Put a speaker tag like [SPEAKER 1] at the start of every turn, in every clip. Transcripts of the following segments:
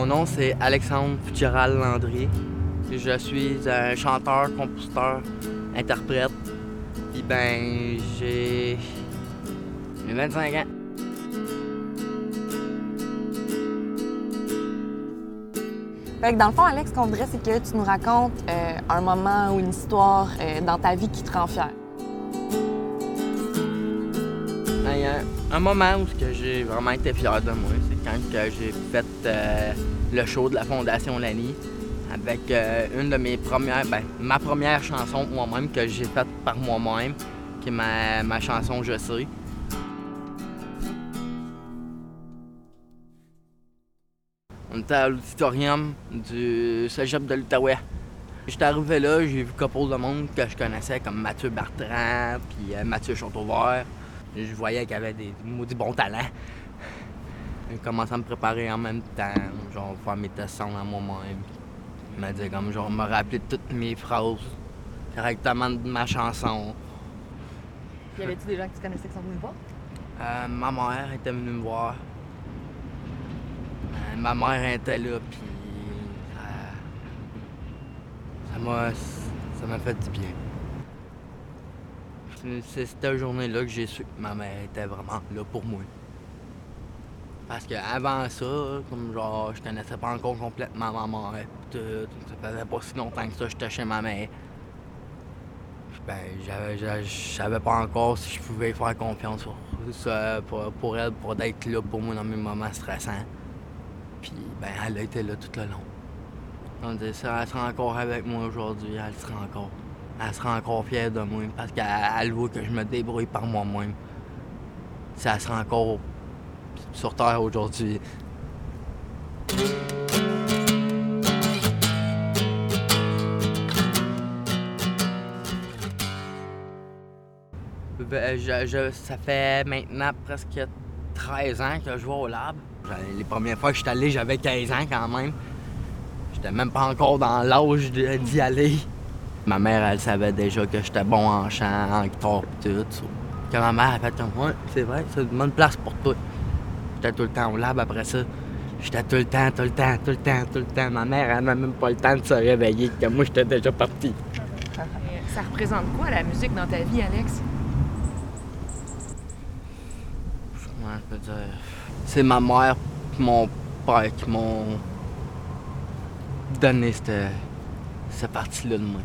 [SPEAKER 1] Mon nom, c'est Alexandre Fitzgerald Landry. Je suis un chanteur, compositeur, interprète. Puis ben, j'ai... j'ai 25 ans.
[SPEAKER 2] Fait que dans le fond, Alex, ce qu'on voudrait, c'est que tu nous racontes euh, un moment ou une histoire euh, dans ta vie qui te rend fier.
[SPEAKER 1] A un moment où j'ai vraiment été fier de moi, c'est quand j'ai fait euh, le show de la Fondation Lani avec euh, une de mes premières, ben, ma première chanson moi-même que j'ai faite par moi-même, qui est ma, ma chanson Je sais. On était à l'auditorium du cégep de l'Outaouais. J'étais arrivé là, j'ai vu couple de monde que je connaissais comme Mathieu Bertrand, puis euh, Mathieu Châteauvert. Je voyais qu'il y avait des maudits bons talents. J'ai commencé à me préparer en même temps, genre faire mes tests à moi-même. Il m'a dit comme genre me rappeler toutes mes phrases correctement de ma chanson.
[SPEAKER 2] Y avait-tu des gens que tu connaissais qui sont venus voir?
[SPEAKER 1] Euh, ma mère était venue me voir. Euh, ma mère était là, puis euh, ça m'a ça m'a fait du bien. C'est- cette journée-là que j'ai su que ma mère était vraiment là pour moi. Parce qu'avant ça, comme genre, je connaissais pas encore complètement ma mère. tout. Ça faisait pas si longtemps que ça, j'étais chez ma mère. Puis Ben, je savais pas encore si je pouvais faire confiance pour, ça, pour, pour elle, pour être là pour moi dans mes moments stressants. Puis, ben, elle a été là tout le long. On dit ça, elle sera encore avec moi aujourd'hui, elle sera encore. Elle sera encore fière de moi parce qu'elle elle voit que je me débrouille par moi-même. Elle sera encore sur Terre aujourd'hui. Ben, ça fait maintenant presque 13 ans que je vais au lab. Les premières fois que je suis allé, j'avais 15 ans quand même. J'étais même pas encore dans l'âge d'y aller. Ma mère, elle savait déjà que j'étais bon en chant, en guitare et tout. so. Quand ma mère a fait comme Ouais, c'est vrai, c'est une bonne place pour toi. J'étais tout le temps au lab après ça. J'étais tout le temps, tout le temps, tout le temps, tout le temps. Ma mère, elle n'a même pas le temps de se réveiller, que moi, j'étais déjà parti.
[SPEAKER 3] Ça représente quoi la musique dans ta vie, Alex?
[SPEAKER 1] Comment je peux dire? C'est ma mère et mon père qui m'ont donné cette, cette partie-là de moi.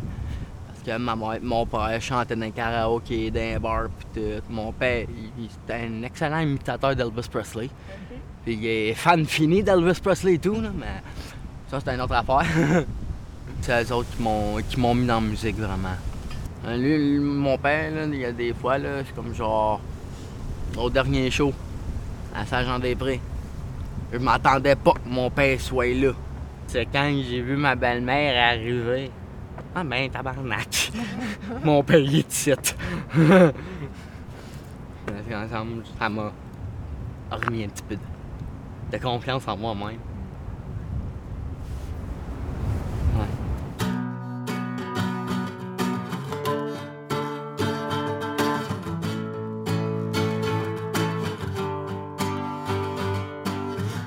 [SPEAKER 1] Que ma mère, mon père chantait dans les karaoké, dans les bars pis tout. Mon père, il, c'était un excellent imitateur d'Elvis Presley. Puis il est fan fini d'Elvis Presley et tout, là, mais ça c'est une autre affaire. c'est eux autres qui m'ont, mis dans la musique vraiment. Euh, Lui, lui, mon père, là, il y a des fois, c'est comme genre au dernier show à Saint-Jean-des-Prés. Je m'attendais pas que mon père soit là. C'est quand j'ai vu ma belle-mère arriver. Ah ben, tabarnak. mon est ici. Parce qu'ensemble, ça m'a remis un petit peu de, de confiance en moi-même.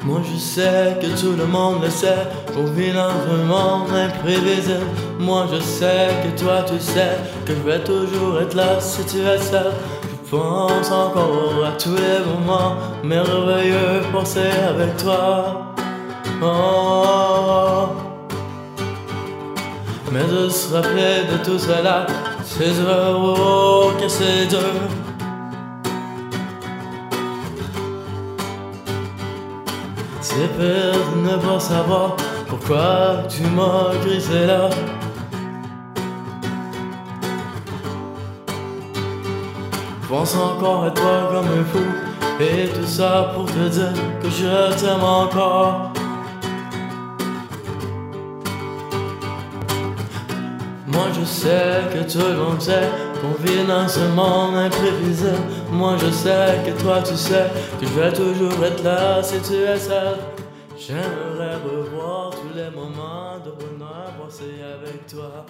[SPEAKER 4] Moi je sais que tout le monde le sait, vit dans un monde imprévisible. Moi je sais que toi tu sais que je vais toujours être là si tu es seul. Je pense encore à tous les moments merveilleux passés avec toi. Oh. Mais de se rappeler de tout cela, c'est oh, que c'est dur. C'est pire de ne pas savoir pourquoi tu m'as grisé là. Pense encore à toi comme un fou, et tout ça pour te dire que je t'aime encore. Moi je sais que tout le monde sait qu'on vit dans ce monde imprévisible. Moi je sais que toi tu sais que je vais toujours être là si tu es seul. J'aimerais revoir tous les moments de bonheur passés avec toi.